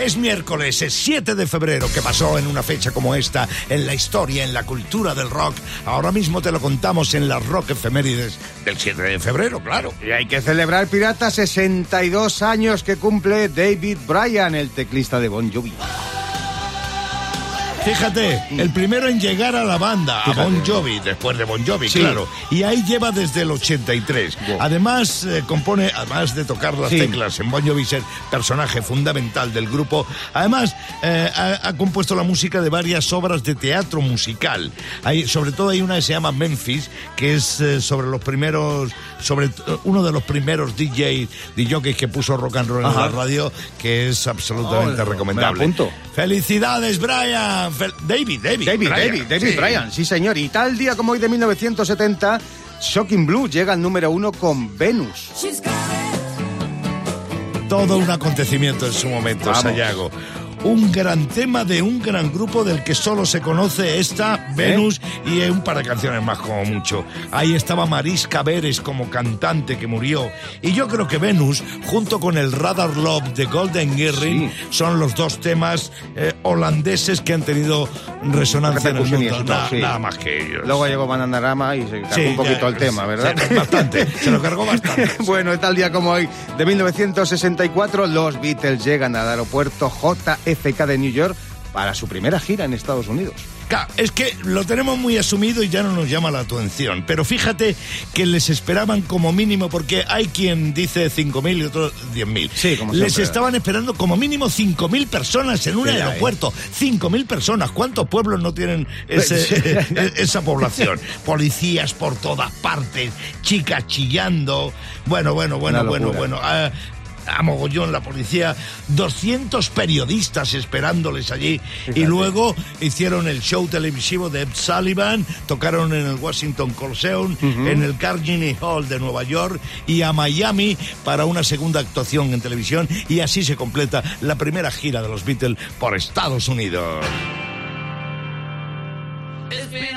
Es miércoles, es 7 de febrero, que pasó en una fecha como esta, en la historia, en la cultura del rock. Ahora mismo te lo contamos en las rock efemérides del 7 de febrero, claro. Y hay que celebrar, pirata, 62 años que cumple David Bryan, el teclista de Bon Jovi. Fíjate, el primero en llegar a la banda, a Bon Jovi, después de Bon Jovi, Sí. claro. Y ahí lleva desde el 83. Wow. Además, eh, compone, además de tocar las Sí. teclas en Bon Jovi, ser personaje fundamental del grupo, además eh, ha, ha compuesto la música de varias obras de teatro musical. Hay, sobre todo hay una que se llama Memphis, que es eh, sobre los primeros, sobre t- uno de los primeros DJ, DJs que puso rock and roll en la radio, que es absolutamente Oh, me recomendable. apunto. Felicidades, Brian. Fel- David, David. David. David, David Sí. Bryan, sí señor. Y tal día como hoy de 1970, Shocking Blue llega al número uno con Venus. Todo un acontecimiento en su momento, Vamos. Sayago. Un gran tema de un gran grupo del que solo se conoce esta, Venus, y un par de canciones más como mucho. Ahí estaba Mariska Beres como cantante que murió. Y yo creo que Venus, junto con el Radar Love de Golden Earring, Sí. son los dos temas eh, holandeses que han tenido resonancia en el mundo. éxito, Na- sí. Nada más que ellos. Luego llegó Bananarama y se cargó Sí, un poquito ya, el tema, ¿verdad? bastante, se lo cargó bastante. bueno, tal día como hoy de 1964, los Beatles llegan al aeropuerto JFK de New York para su primera gira en Estados Unidos. Es que lo tenemos muy asumido y ya no nos llama la atención. Pero fíjate que les esperaban como mínimo, porque hay quien dice 5.000 y otro 10.000. Sí, como Les siempre. estaban esperando como mínimo 5.000 personas en un Sí, aeropuerto. 5.000 personas. ¿Cuántos pueblos no tienen ese- esa población? Policías por todas partes, chicas chillando. Bueno, bueno, bueno, bueno, bueno. Ah, a mogollón la policía, 200 periodistas esperándoles allí. Y luego hicieron el show televisivo de Ed Sullivan, tocaron en el Washington Coliseum, en el Carnegie Hall de Nueva York y a Miami para una segunda actuación en televisión. Y así se completa la primera gira de los Beatles por Estados Unidos. It's been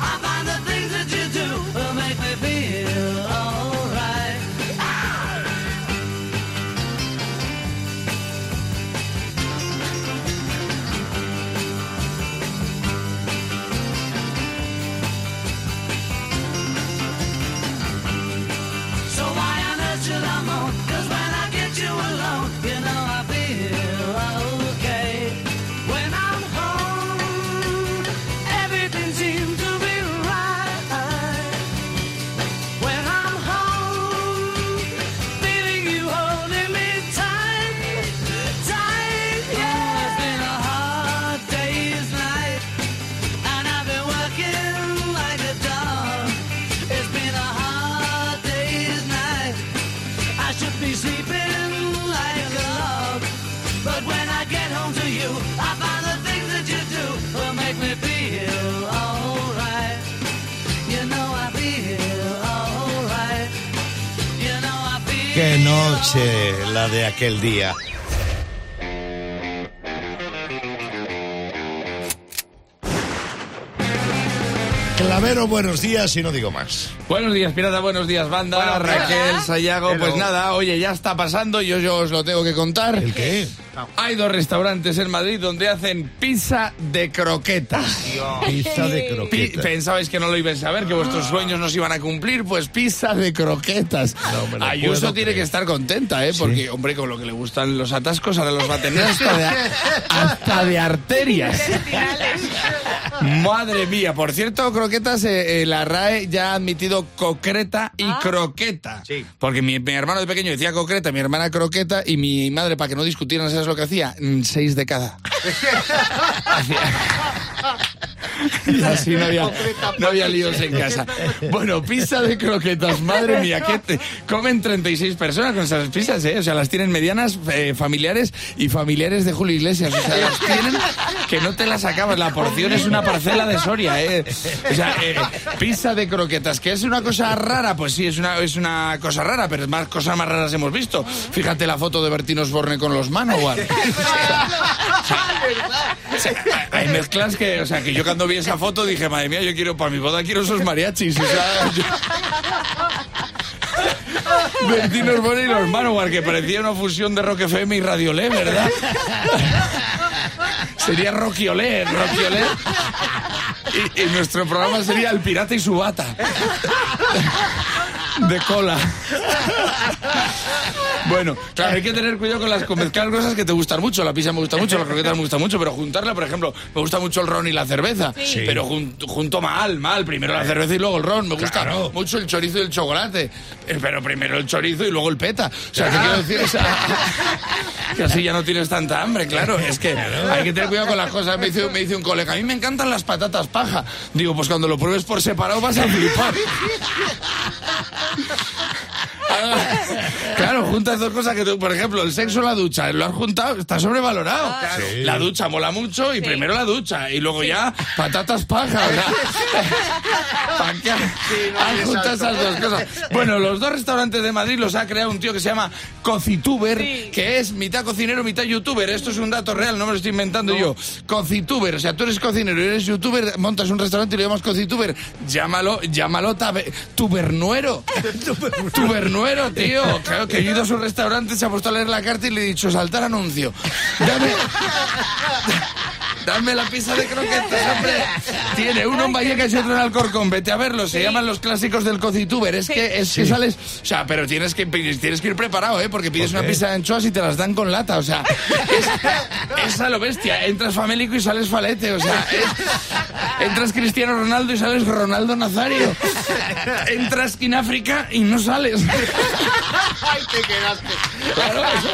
I'm noche la de aquel día. Clavero, buenos días y no digo más. Buenos días, pirata, buenos días, banda. Buenos días. Raquel, Sayago, pues nada, oye, ya está pasando, yo, yo os lo tengo que contar. ¿El qué? Hay dos restaurantes en Madrid donde hacen pizza de croquetas. Pizza de Pi- croquetas. Pensabais que no lo ibais a ver, que vuestros sueños no se iban a cumplir, pues pizza de croquetas. No Ayuso tiene creer. que estar contenta, ¿eh? Porque, hombre, con lo que le gustan los atascos, ahora los va a tener hasta de, hasta de arterias. Madre mía, por cierto, croquetas, eh, eh, la RAE ya ha admitido concreta y croqueta. Sí. Porque mi, mi hermano de pequeño decía concreta, mi hermana croqueta y mi madre, para que no discutieran, ¿sabes lo que hacía? Mm, Seis de cada. y así no había, no había líos en casa. Bueno, pizza de croquetas, madre mía, que te- comen 36 personas con esas pizzas, ¿eh? O sea, las tienen medianas, eh, familiares y familiares de Julio Iglesias. O sea, las tienen que no te las acabas. La porción es una parcela de Soria, ¿eh? O sea, eh, pizza de croquetas, que es una cosa rara, pues sí, es una, es una cosa rara, pero más cosas más raras hemos visto. Fíjate la foto de Bertín Osborne con los Manowar. O sea, hay mezclas que, o sea, que yo cuando vi esa foto dije, madre mía, yo quiero, para mi boda quiero esos mariachis. O sea, yo- Bertín y los Manowar, que parecía una fusión de Rock y Radio Le, ¿verdad? Sería Rocky Olé, Rocky Olé. Y, y nuestro programa sería El Pirata y su bata. De cola. Bueno, claro, hay que tener cuidado con las con mezclar cosas que te gustan mucho. La pizza me gusta mucho, la croqueta me gusta mucho, pero juntarla, por ejemplo, me gusta mucho el ron y la cerveza. Sí. Pero jun- junto mal, mal. Primero la cerveza y luego el ron. Me gusta Claro. mucho el chorizo y el chocolate. Eh, Pero primero el chorizo y luego el peta. O sea, te quiero decir, o sea, que así ya no tienes tanta hambre, claro. Es que hay que tener cuidado con las cosas. Me dice, me dice un colega, a mí me encantan las patatas paja. Digo, pues cuando lo pruebes por separado vas a flipar. Claro, juntas dos cosas que tú, por ejemplo, el sexo o la ducha, lo has juntado, está sobrevalorado. Sí. La ducha mola mucho y primero la ducha y luego ya patatas paja. o sea, ¿pa' qué has juntado esas dos cosas? Bueno, los dos restaurantes de Madrid los ha creado un tío que se llama Cocituber, que es mitad cocinero, mitad youtuber. Esto es un dato real, no me lo estoy inventando yo. Cocituber, o sea, tú eres cocinero y eres youtuber, montas un restaurante y lo llamas Cocituber. Llámalo, llámalo tabe- tubernuero. Tubernuero, tío. Claro que yo he ido a su restaurante, se ha puesto a leer la carta y le he dicho, saltar anuncio. Dame... Dame la pizza de croquetas, hombre. Tiene uno en Vallecas y otro en Alcorcón. Vete a verlo. Se llaman los clásicos del cocituber. Es que es que sales. O sea, pero tienes que tienes que ir preparado, ¿eh? Porque pides ¿Por una pizza de anchoas y te las dan con lata. O sea, es, es a lo bestia. Entras famélico y sales falete. O sea, es- entras Cristiano Ronaldo y sales Ronaldo Nazario. Entras en África y no sales. Ay, te quedaste. Claro, eso-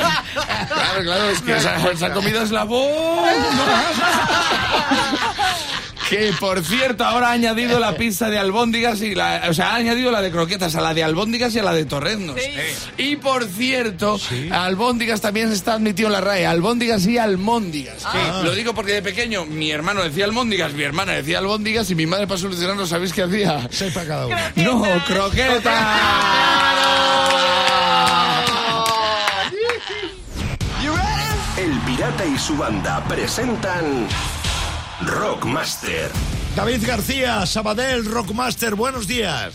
claro, claro, es que esa, esa comida es la bomba. Que por cierto, ahora ha añadido la pizza de albóndigas y la. O sea, ha añadido la de croquetas a la de albóndigas y a la de torreznos. Y por cierto, albóndigas también está admitido en la RAE. Albóndigas y almóndigas. Lo digo porque de pequeño mi hermano decía albóndigas, mi hermana decía albóndigas y mi madre para solucionarlo, ¿sabéis qué hacía? Seis para cada uno. ¡No, croqueta! Y su banda presentan Rockmaster. David García, Sabadell, Rockmaster, buenos días.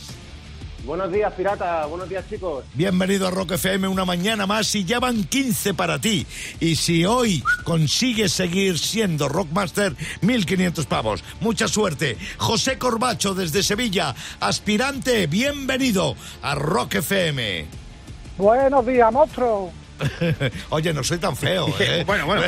Buenos días, pirata. Buenos días, chicos. Bienvenido a Rock FM una mañana más y ya van 15 para ti. Y si hoy consigues seguir siendo Rockmaster, 1500 pavos. Mucha suerte. José Corbacho desde Sevilla, aspirante, bienvenido a Rock FM. Buenos días, monstruo. Oye, no soy tan feo, ¿eh? Bueno, bueno.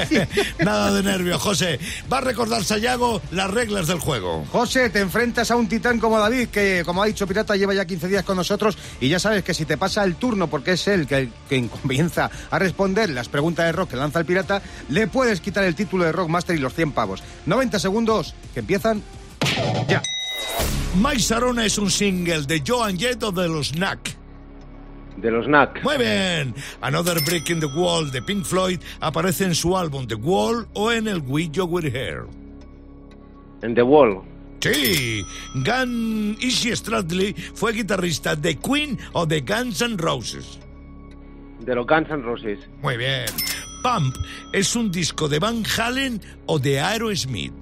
Nada de nervio, José. Va a recordar Sayago las reglas del juego. José, te enfrentas a un titán como David, que como ha dicho Pirata lleva ya 15 días con nosotros y ya sabes que si te pasa el turno, porque es él que, quien comienza a responder las preguntas de rock que lanza el Pirata, le puedes quitar el título de Rockmaster y los 100 pavos. 90 segundos que empiezan ya. My Sarona es un single de Joan Jett de los Knack. De los NAC. Muy bien. Another Brick in the Wall de Pink Floyd aparece en su álbum The Wall o en el We You Were Here. En The Wall. Sí, Gun Izzy Stradley fue guitarrista de Queen o de Guns N' Roses. De los Guns N' Roses. Muy bien. Pump es un disco de Van Halen o de Aerosmith.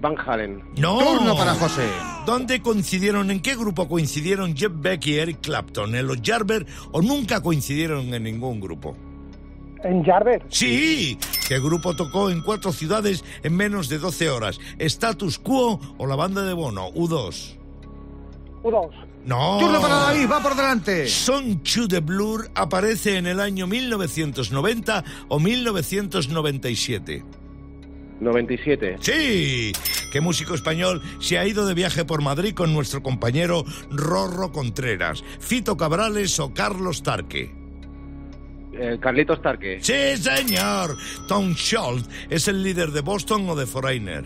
Van Halen. No. Turno para José. ¿Dónde coincidieron, en qué grupo coincidieron Jeff Beck y Eric Clapton? ¿En los Jarber o nunca coincidieron en ningún grupo? En Jarber. Sí, ¿qué grupo tocó en cuatro ciudades en menos de 12 horas? ¿Status Quo o la banda de Bono? U2. U2. No. Turno para David, va por delante. Song to the Blur aparece en el año 1990 o 1997. 97. Sí, ¿qué músico español se ha ido de viaje por Madrid con nuestro compañero Rorro Contreras? ¿Fito Cabrales o Carlos Tarque? Eh, Carlitos Tarque. Sí, señor. Tom Schultz es el líder de Boston o de Foreigner.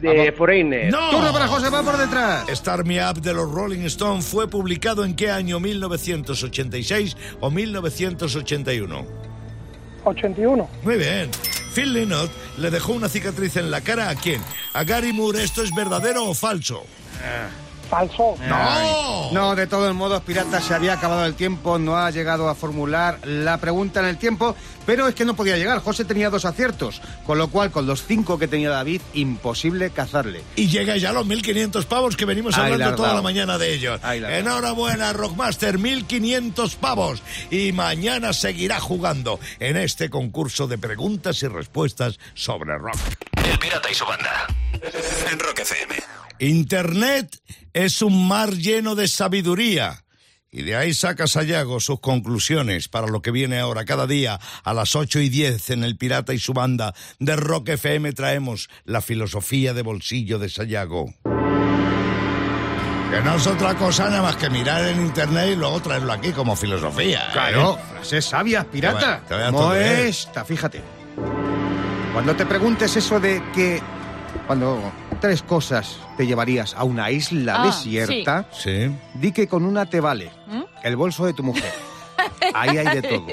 De Foreigner. ¡No! Turno para José, va por detrás. Start Me Up de los Rolling Stones fue publicado en qué año? ¿1986 o 1981? 81. Muy bien. Phil Lynott le dejó una cicatriz en la cara a quién? A Gary Moore. ¿Esto es verdadero o falso? Falso. ¡No! No, de todos modos, Pirata, se había acabado el tiempo, no ha llegado a formular la pregunta en el tiempo, pero es que no podía llegar. José tenía dos aciertos, con lo cual, con los cinco que tenía David, imposible cazarle. Y llega ya a los 1.500 pavos que venimos hablando toda la mañana de ellos. Enhorabuena, Rockmaster, 1.500 pavos. Y mañana seguirá jugando en este concurso de preguntas y respuestas sobre rock. El pirata y su banda. En Rock FM. Internet es un mar lleno de sabiduría. Y de ahí saca Sayago sus conclusiones para lo que viene ahora. Cada día a las 8 y 10 en El Pirata y su banda de Rock FM traemos la filosofía de bolsillo de Sayago. Que no es otra cosa nada más que mirar en internet y luego traerlo aquí como filosofía. ¿eh? Claro, frases sabias, pirata. Como esta, fíjate. Cuando te preguntes eso de que cuando tres cosas te llevarías a una isla Ah, desierta, Sí. di que con una te vale. ¿Mm? El bolso de tu mujer. Ahí hay de todo.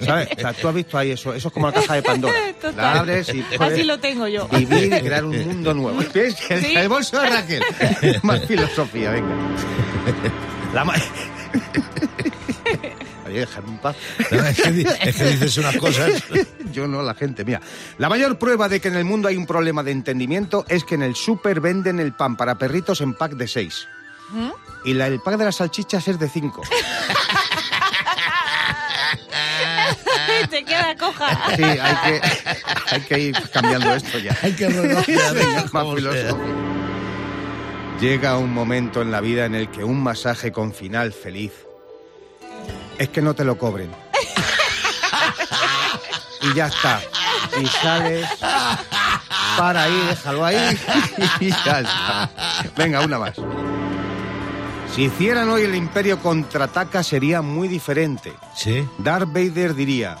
¿Sabes? O sea, tú has visto ahí eso. Eso es como la caja de Pandora. Total. La abres y Así puedes lo tengo yo. vivir y crear un mundo nuevo. ¿Ves? Sí. el bolso de Raquel. Más filosofía, venga. La ma- Oye, déjame en paz. Es que, di- es que dices unas cosas. Yo no, la gente. Mira, la mayor prueba de que en el mundo hay un problema de entendimiento es que en el súper venden el pan para perritos en pack de seis. ¿Mm? Y la, el pack de las salchichas es de cinco. Te queda coja. Sí, hay que, hay que ir cambiando esto ya. Hay que. Llega un momento en la vida en el que un masaje con final feliz es que no te lo cobren. Y ya está. Y sales. Para ahí, déjalo ahí. Y ya está. Venga, una más. Si hicieran hoy el Imperio contraataca sería muy diferente. Sí. Darth Vader diría,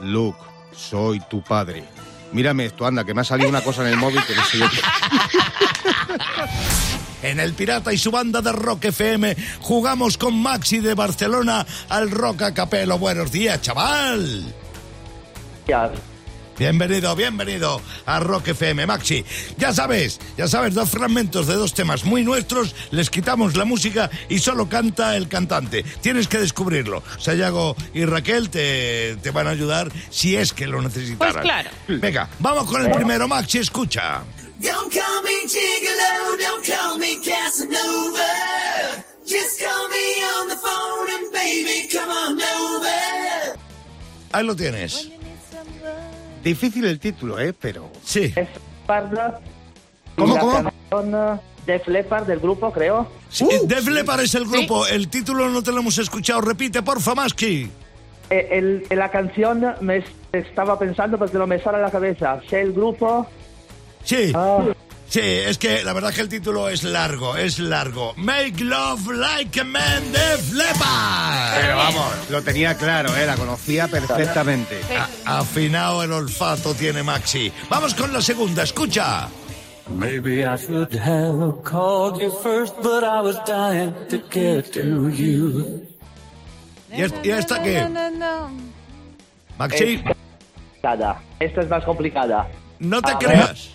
Luke, soy tu padre. Mírame esto, anda, que me ha salido una cosa en el móvil que no sé yo qué. En El Pirata y su banda de Rock FM jugamos con Maxi de Barcelona al Rock a Capelo. Buenos días, chaval. Bienvenido, bienvenido a Rock FM, Maxi. Ya sabes, ya sabes, dos fragmentos de dos temas muy nuestros, les quitamos la música y solo canta el cantante. Tienes que descubrirlo. Sayago y Raquel te, te van a ayudar si es que lo necesitaran. Pues claro. Venga, vamos con el primero, Maxi, escucha. Don't call me Gigolo, don't call me Casanova. Just call me on the phone and baby, come on over. Ahí lo tienes. Difícil el título, ¿eh? Pero... Sí. Es Parda. ¿Cómo, cómo? canción Def Leppard del grupo, creo. Sí, Def Leppard es el grupo. El título no te lo hemos escuchado. Repite, porfa, Maxi. Eh, el- en la canción me es- estaba pensando porque no me sale a la cabeza. Sé el grupo. Sí. Ah, Sí, es que la verdad que el título es largo, es largo. Make Love Like a Man, Def Leppard. Pero vamos, lo tenía claro, ¿eh? La conocía perfectamente. A- afinado el olfato tiene Maxi. Vamos con la segunda, escucha. Maybe I should have called you first, but I was dying to get to you. ¿Y, es- y esta qué? No, no, no. Maxi. Esta es más complicada. no te a creas.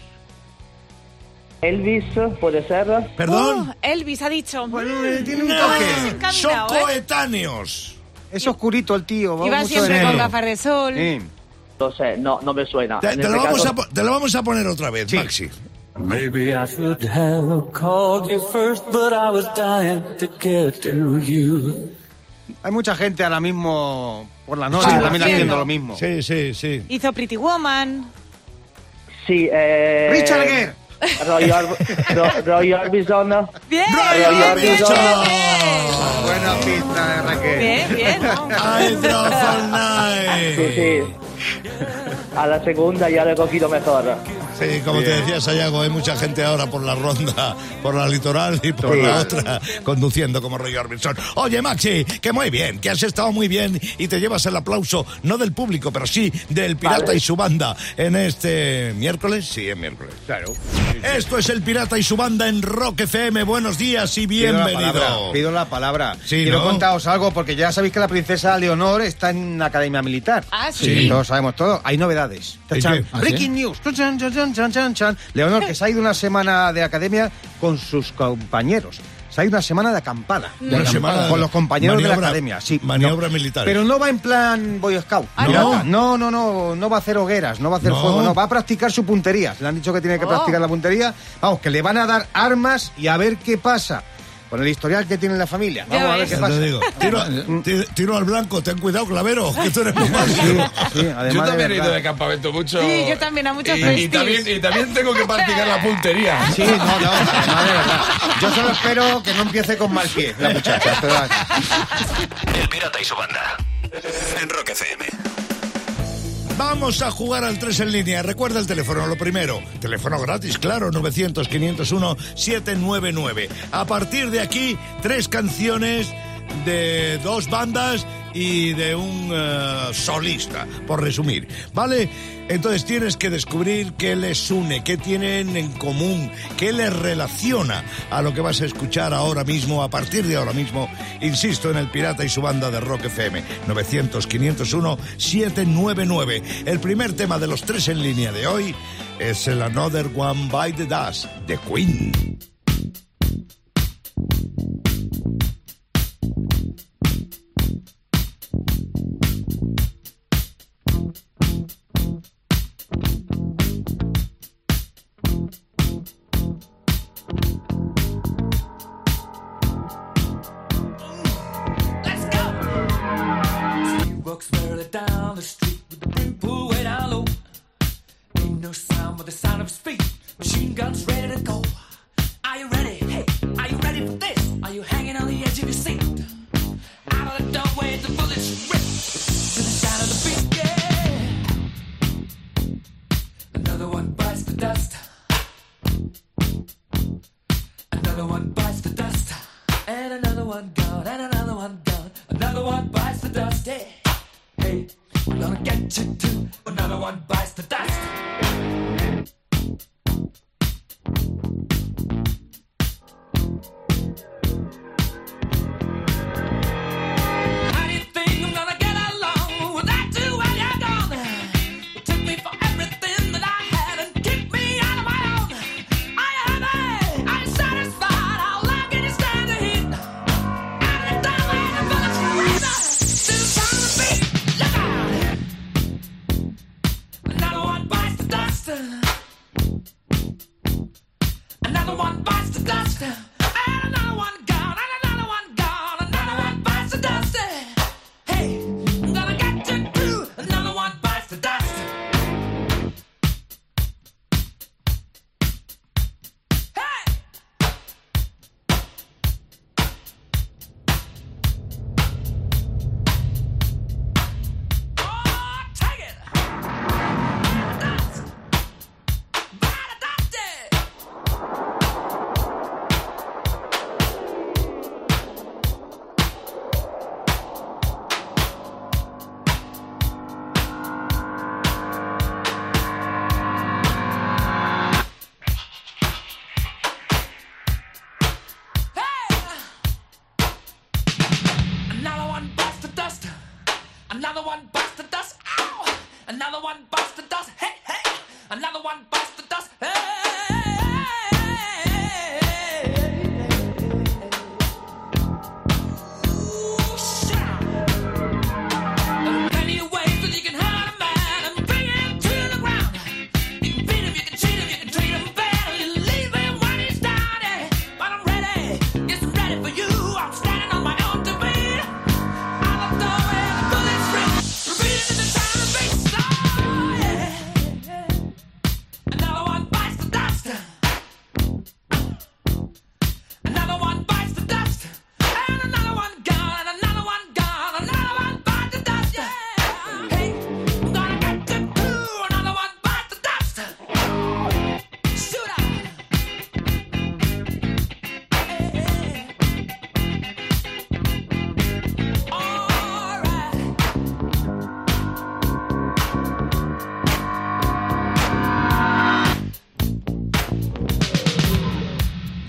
Elvis, puede ser. ¿Perdón? Oh, Elvis ha dicho. Bueno, eh, tiene un toque. son ¿eh? coetáneos. Es oscurito el tío. va Iba siempre de con gafas de sol. Sí. No sé, no, no me suena. Te, En te lo este vamos caso, a, po- te lo vamos a poner otra vez, Maxi. Maybe I should have called you first, but I was dying to get to you. Hay mucha gente ahora mismo por la noche Sí, también haciendo. haciendo lo mismo. Sí, sí, sí. Hizo Pretty Woman. Sí, eh... Richard Gere. Roy, Orb- Ro- Roy Orbison. Bien. Roy Orbison. Buena pista de Raquel. Bien, bien. ¿no? I drove all night. Sí, sí. A la segunda ya lo he cogido mejor. Sí, como te decía Sayago, hay mucha gente ahora por la ronda, por la litoral y por Sí. la otra, conduciendo como Roy Orbison. Oye, Maxi, que muy bien, que has estado muy bien y te llevas el aplauso, no del público, pero sí del Pirata Vale. y su banda en este miércoles. Sí, en miércoles. Claro. Esto es el Pirata y su banda en Rock FM. Buenos días y Pido la bienvenido. palabra. Pido la palabra. Sí, Quiero ¿no? contaros algo porque ya sabéis que la princesa Leonor está en la Academia Militar. Ah, sí. Sí. Todos sabemos todo. Hay novedades. ¿Ah, sí? Breaking news. Tachan, chan, chan, chan, chan, chan. Leonor, que se ha ido una semana de academia con sus compañeros. Se ha ido una semana de acampada. De Una acampada. semana con los compañeros de maniobra- la academia. Sí, maniobras no. militares. Pero no va en plan Boy Scout. Ah. ¿no? no, no, no, no va a hacer hogueras, no va a hacer No. fuego, no, va a practicar su puntería. Le han dicho que tiene que Oh. practicar la puntería. Vamos, que le van a dar armas y a ver qué pasa. Con el historial que tiene la familia. Ya Vamos a ver qué pasa. te digo, tiro, ti- tiro al blanco, ten cuidado, clavero, que tú eres muy malo. Sí, sí, Yo además también he ido de campamento mucho. Sí, yo también, a muchos y, y también, y también tengo que practicar la puntería. Sí, no, no, además de verdad. Yo solo espero que no empiece con mal pie la muchacha. pero- El Pirata y su banda. En Rock FM. Vamos a jugar al 3 en línea. Recuerda el teléfono, lo primero. Teléfono gratis, claro, 900-501-799. A partir de aquí, tres canciones de dos bandas y de un eh, solista, por resumir. ¿Vale? Entonces tienes que descubrir qué les une, qué tienen en común, qué les relaciona a lo que vas a escuchar ahora mismo, a partir de ahora mismo, insisto, en el Pirata y su banda de Rock FM, 900-501-799. El primer tema de los tres en línea de hoy es el Another One by the Dust de Queen. Another one Down. Another one bites the dust. Ow! Another one bites the dust. Hey, hey! Another one bites the dust. Hey!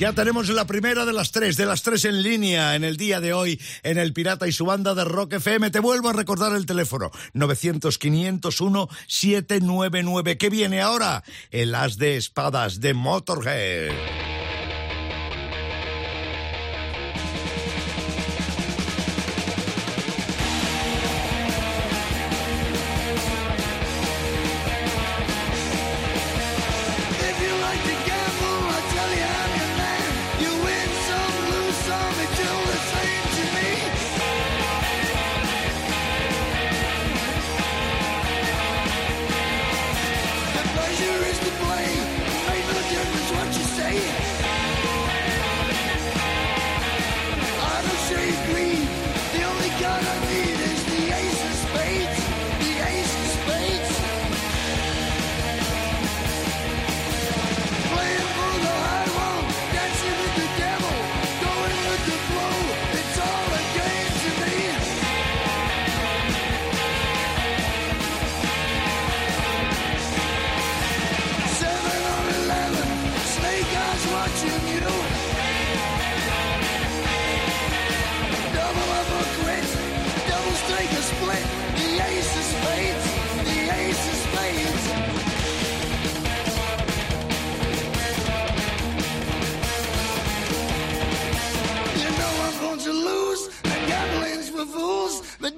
Ya tenemos la primera de las tres, de las tres en línea en el día de hoy en el Pirata y su banda de Rock FM. Te vuelvo a recordar el teléfono 900-501-799. ¿Qué viene ahora? El as de espadas de Motorhead.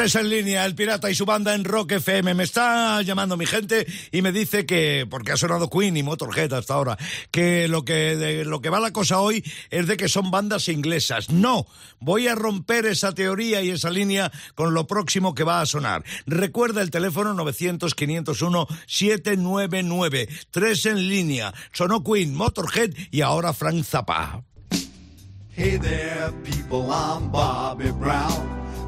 Tres en línea, el pirata y su banda en Rock FM. Me está llamando mi gente y me dice que, porque ha sonado Queen y Motorhead hasta ahora, que lo que, lo que va la cosa hoy es de que son bandas inglesas. No, voy a romper esa teoría y esa línea con lo próximo que va a sonar. Recuerda el teléfono 900-501-799. Tres en línea. Sonó Queen, Motorhead y ahora Frank Zappa. Hey there, people, I'm Bobby Brown.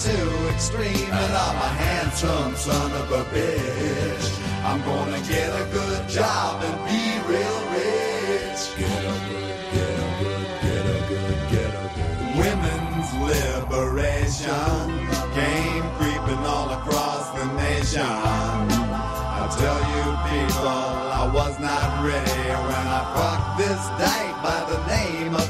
too extreme, and I'm a handsome son of a bitch. I'm gonna get a good job and be real rich. Get a good, get a good, get a good, get a good. Women's liberation came creeping all across the nation. I tell you people, I was not ready when I fucked this dyke by the name of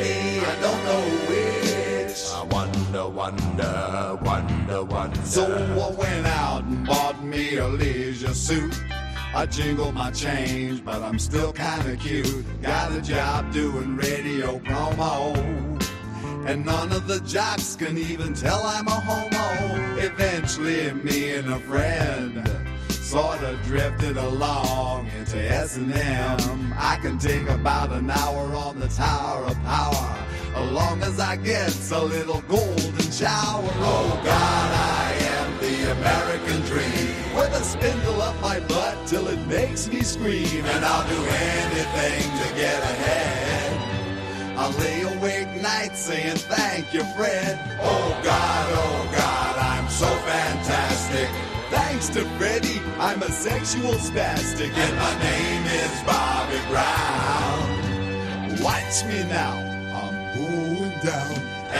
Wonder, wonder, wonder. So I went out and bought me a leisure suit. I jingle my change, but I'm still kinda cute. Got a job doing radio promo. And none of the jocks can even tell I'm a homo. Eventually, me and a friend sort of drifted along into S&M. I can take about an hour on the Tower of Power, as long as I get a little golden shower. Oh God, I am the American dream, with a spindle up my butt till it makes me scream, and I'll do anything to get ahead. I lay awake nights saying thank you, Fred. Oh God, oh God, I'm so fantastic. Thanks to Freddie, I'm a sexual spastic, and my name is Bobby Brown. Watch me now, I'm going down,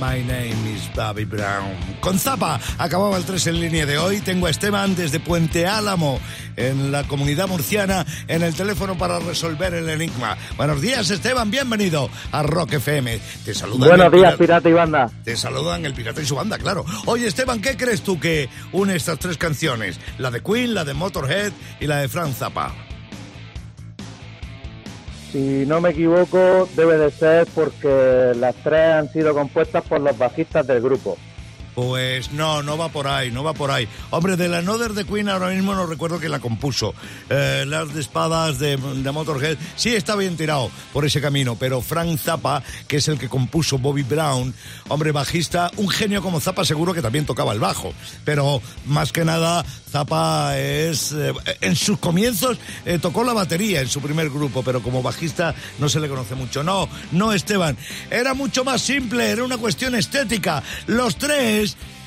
My name is Bobby Brown. Con Zapa acababa el 3 en línea de hoy. Tengo a Esteban desde Puente Álamo, en la comunidad murciana, en el teléfono para resolver el enigma. Buenos días, Esteban. Bienvenido a Rock FM. Te saludan. Buenos días, pirata- pirata y banda. Te saludan el pirata y su banda, claro. Oye, Esteban, ¿qué crees tú que une estas tres canciones? La de Queen, la de Motorhead y la de Frank Zappa. Si no me equivoco, debe de ser porque las tres han sido compuestas por los bajistas del grupo. Pues no, no va por ahí, no va por ahí. Hombre, de la Another de Queen ahora mismo no recuerdo quién la compuso. Eh, las de espadas de, de Motorhead, sí está bien tirado por ese camino, pero Frank Zappa, que es el que compuso Bobby Brown, hombre bajista, un genio como Zappa seguro que también tocaba el bajo, pero más que nada Zappa es... eh, en sus comienzos eh, tocó la batería en su primer grupo, pero como bajista no se le conoce mucho. No, no Esteban, era mucho más simple, era una cuestión estética. Los tres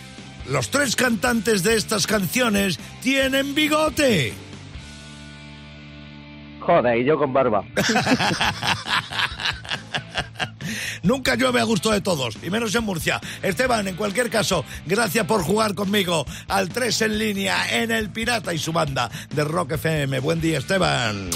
los tres cantantes de estas canciones tienen bigote. Joder, y yo con barba. Nunca llueve a gusto de todos, y menos en Murcia. Esteban, en cualquier caso, gracias por jugar conmigo al 3 en línea en El Pirata y su banda de Rock FM. Buen día, Esteban.